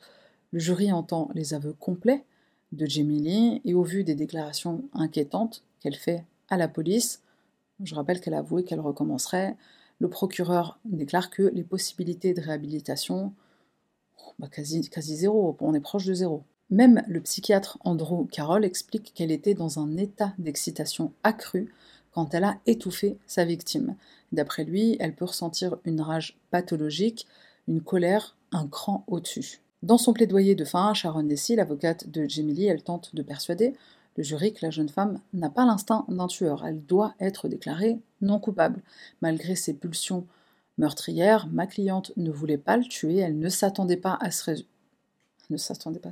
Le jury entend les aveux complets de Jamie et au vu des déclarations inquiétantes qu'elle fait à la police, je rappelle qu'elle a avoué qu'elle recommencerait, le procureur déclare que les possibilités de réhabilitation, bah quasi, quasi zéro, on est proche de zéro. Même le psychiatre Andrew Carroll explique qu'elle était dans un état d'excitation accrue quand elle a étouffé sa victime. D'après lui, elle peut ressentir une rage pathologique, une colère un cran au-dessus. Dans son plaidoyer de fin, Sharon Dessy, l'avocate de Jamie elle tente de persuader le jury que la jeune femme n'a pas l'instinct d'un tueur. Elle doit être déclarée non coupable. Malgré ses pulsions meurtrière, ma cliente ne voulait pas le tuer, elle ne s'attendait pas à ce résultat. Ne s'attendait pas,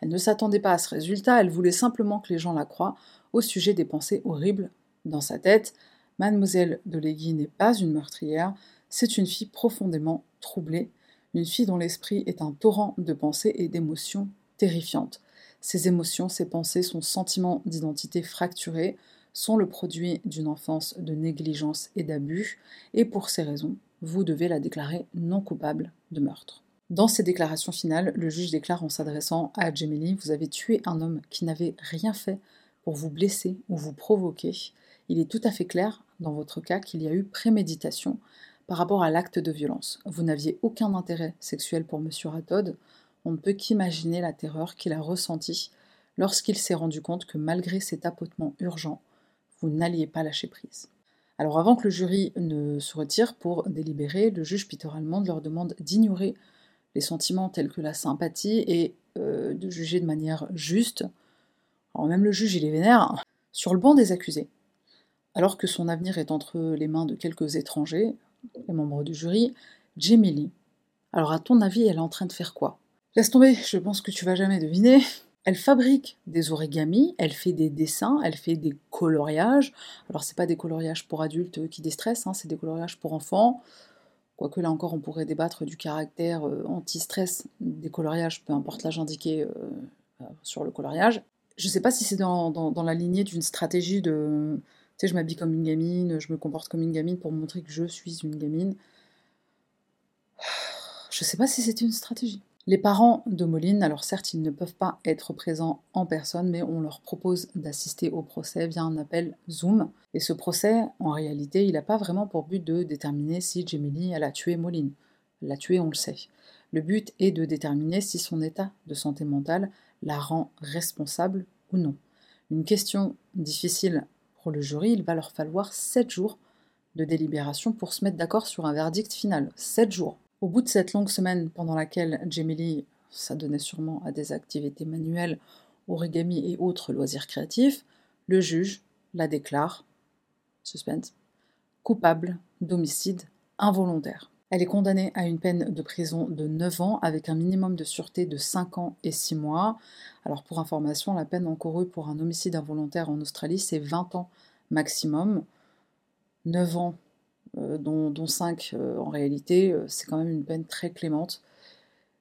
Elle ne s'attendait pas à ce résultat, elle voulait simplement que les gens la croient au sujet des pensées horribles dans sa tête. Mademoiselle de Legui n'est pas une meurtrière, c'est une fille profondément troublée, une fille dont l'esprit est un torrent de pensées et d'émotions terrifiantes. Ses émotions, ses pensées, son sentiment d'identité fracturé sont le produit d'une enfance de négligence et d'abus, et pour ces raisons, vous devez la déclarer non coupable de meurtre. Dans ses déclarations finales, le juge déclare en s'adressant à Jemily Vous avez tué un homme qui n'avait rien fait pour vous blesser ou vous provoquer. Il est tout à fait clair, dans votre cas, qu'il y a eu préméditation par rapport à l'acte de violence. Vous n'aviez aucun intérêt sexuel pour M. Ratod. On ne peut qu'imaginer la terreur qu'il a ressentie lorsqu'il s'est rendu compte que malgré ces tapotements urgents, vous n'alliez pas lâcher prise. Alors avant que le jury ne se retire pour délibérer, le juge Peter Allemande leur demande d'ignorer les sentiments tels que la sympathie et euh, de juger de manière juste. Alors même le juge, il est vénère. Sur le banc des accusés, alors que son avenir est entre les mains de quelques étrangers, les membres du jury, Jamie Alors à ton avis, elle est en train de faire quoi? Laisse tomber, je pense que tu vas jamais deviner. Elle fabrique des origamis, elle fait des dessins, elle fait des coloriages. Alors c'est pas des coloriages pour adultes qui déstressent, hein, c'est des coloriages pour enfants. Quoique là encore on pourrait débattre du caractère euh, anti-stress des coloriages, peu importe l'âge indiqué euh, euh, sur le coloriage. Je sais pas si c'est dans, la lignée d'une stratégie de... Sais, je m'habille comme une gamine, je me comporte comme une gamine pour montrer que je suis une gamine. Je sais pas si c'est une stratégie. Les parents de Moline, alors certes, ils ne peuvent pas être présents en personne, mais on leur propose d'assister au procès via un appel Zoom. Et ce procès, en réalité, il n'a pas vraiment pour but de déterminer si Jamie a tué Moline. L'a tué, on le sait. Le but est de déterminer si son état de santé mentale la rend responsable ou non. Une question difficile le jury, il va leur falloir 7 jours de délibération pour se mettre d'accord sur un verdict final. 7 jours. Au bout de cette longue semaine pendant laquelle Jamie s'adonnait sûrement à des activités manuelles, origami et autres loisirs créatifs, le juge la déclare, suspense, coupable d'homicide involontaire. Elle est condamnée à une peine de prison de 9 ans avec un minimum de sûreté de 5 ans et 6 mois. Alors pour information, la peine encourue pour un homicide involontaire en Australie, c'est 20 ans maximum. 9 ans euh, dont, 5 euh, en réalité, euh, c'est quand même une peine très clémente.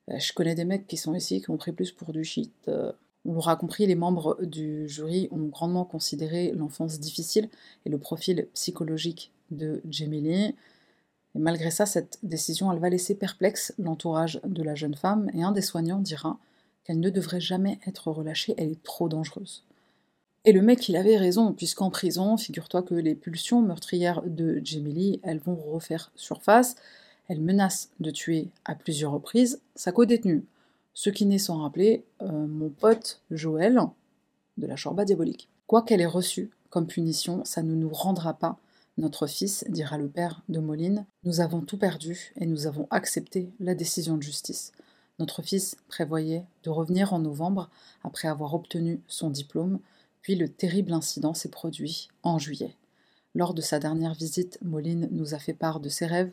je connais des mecs qui sont ici qui ont pris plus pour du shit. on l'aura compris, les membres du jury ont grandement considéré l'enfance difficile et le profil psychologique de Lee. Et malgré ça, cette décision, elle va laisser perplexe l'entourage de la jeune femme, et un des soignants dira qu'elle ne devrait jamais être relâchée, elle est trop dangereuse. Et le mec, il avait raison, puisqu'en prison, figure-toi que les pulsions meurtrières de Jamie elles vont refaire surface. Elle menace de tuer à plusieurs reprises sa co-détenue. Ce qui n'est sans rappeler euh, mon pote Joël de la Chorba diabolique. Quoi qu'elle ait reçu comme punition, ça ne nous rendra pas notre fils, dira le père de Moline. Nous avons tout perdu et nous avons accepté la décision de justice. Notre fils prévoyait de revenir en novembre après avoir obtenu son diplôme. Puis le terrible incident s'est produit en juillet. Lors de sa dernière visite, Moline nous a fait part de ses rêves.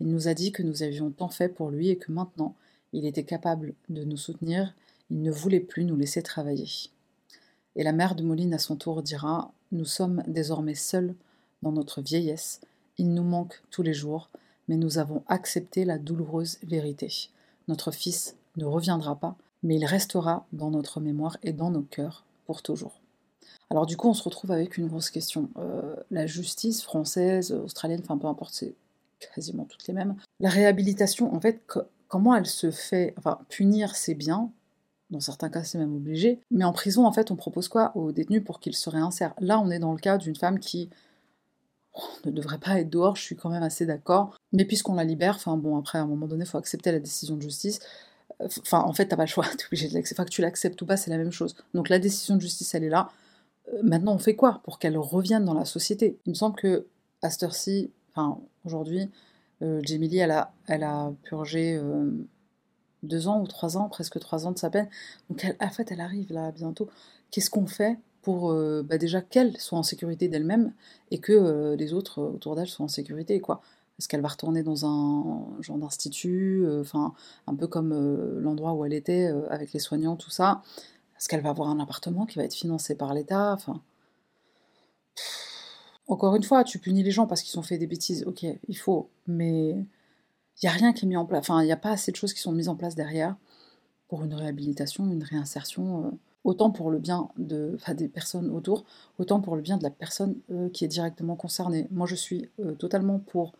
Il nous a dit que nous avions tant fait pour lui et que maintenant il était capable de nous soutenir. Il ne voulait plus nous laisser travailler. Et la mère de Moline à son tour dira Nous sommes désormais seuls dans notre vieillesse. Il nous manque tous les jours, mais nous avons accepté la douloureuse vérité. Notre fils ne reviendra pas, mais il restera dans notre mémoire et dans nos cœurs pour toujours. Alors du coup, on se retrouve avec une grosse question. Euh, la justice française, australienne, enfin peu importe, c'est quasiment toutes les mêmes. La réhabilitation, en fait, comment elle se fait? Enfin, punir, c'est bien. Dans certains cas, c'est même obligé. Mais en prison, en fait, on propose quoi aux détenus pour qu'ils se réinsèrent? Là, on est dans le cas d'une femme qui oh, ne devrait pas être dehors, je suis quand même assez d'accord. Mais puisqu'on la libère, enfin bon, après, à un moment donné, il faut accepter la décision de justice. Enfin, en fait, t'as pas le choix, t'es obligé de l'accepter. Enfin, que tu l'acceptes ou pas, c'est la même chose. Donc la décision de justice, elle est là. Euh, maintenant, on fait quoi pour qu'elle revienne dans la société? Il me semble que à enfin aujourd'hui, euh, Jamie elle a, elle a purgé euh, deux ans ou trois ans, presque trois ans de sa peine. Donc elle, en fait, elle arrive là bientôt. Qu'est-ce qu'on fait pour bah déjà qu'elle soit en sécurité d'elle-même et que les autres autour d'elle soient en sécurité quoi. Est-ce qu'elle va retourner dans un genre d'institut, un peu comme l'endroit où elle était avec les soignants, tout ça? Est-ce qu'elle va avoir un appartement qui va être financé par l'État? Encore une fois, tu punis les gens parce qu'ils ont fait des bêtises, ok, il faut, mais il n'y a rien qui est mis en place, enfin, il n'y a pas assez de choses qui sont mises en place derrière pour une réhabilitation, une réinsertion, euh, autant pour le bien de, des personnes autour, autant pour le bien de la personne euh, qui est directement concernée. Moi, je suis euh, totalement pour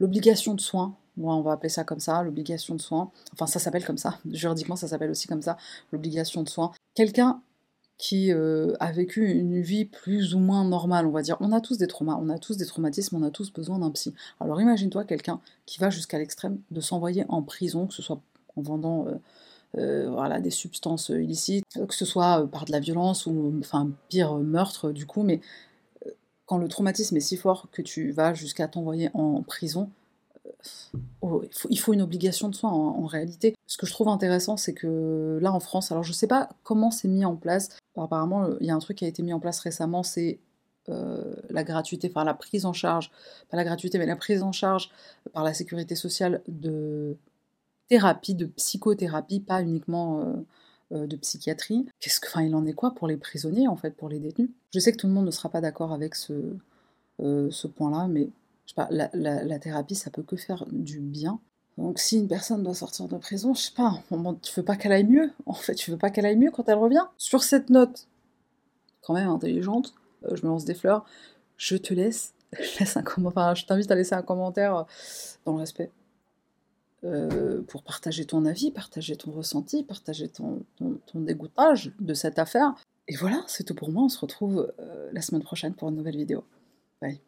l'obligation de soins, moi on va appeler ça comme ça, l'obligation de soins, enfin ça s'appelle comme ça, juridiquement ça s'appelle aussi comme ça, l'obligation de soins. Quelqu'un qui euh, a vécu une vie plus ou moins normale, on va dire. On a tous des traumas, on a tous des traumatismes, on a tous besoin d'un psy. Alors imagine-toi quelqu'un qui va jusqu'à l'extrême de s'envoyer en prison, que ce soit en vendant euh, euh, voilà, des substances illicites, que ce soit par de la violence ou enfin pire meurtre du coup, mais quand le traumatisme est si fort que tu vas jusqu'à t'envoyer en prison, Oh, il, faut, une obligation de soins en, réalité. Ce que je trouve intéressant, c'est que là en France, alors je sais pas comment c'est mis en place. Apparemment, il y a un truc qui a été mis en place récemment, c'est euh, la gratuité, enfin la prise en charge, pas la gratuité, mais la prise en charge par la sécurité sociale de thérapie, de psychothérapie, pas uniquement euh, euh, de psychiatrie. Qu'est-ce que, enfin, il en est quoi pour les prisonniers en fait, pour les détenus? Je sais que tout le monde ne sera pas d'accord avec ce, ce point-là, mais je sais pas, la, thérapie, ça peut que faire du bien. Donc si une personne doit sortir de prison, je sais pas, tu veux pas qu'elle aille mieux? En fait, tu veux pas qu'elle aille mieux quand elle revient? Sur cette note, quand même intelligente, euh, je me lance des fleurs, je te laisse, je, t'invite à laisser un commentaire euh, dans le respect. Euh, pour partager ton avis, partager ton ressenti, partager ton, ton, dégoûtage de cette affaire. Et voilà, c'est tout pour moi. On se retrouve la semaine prochaine pour une nouvelle vidéo. Bye.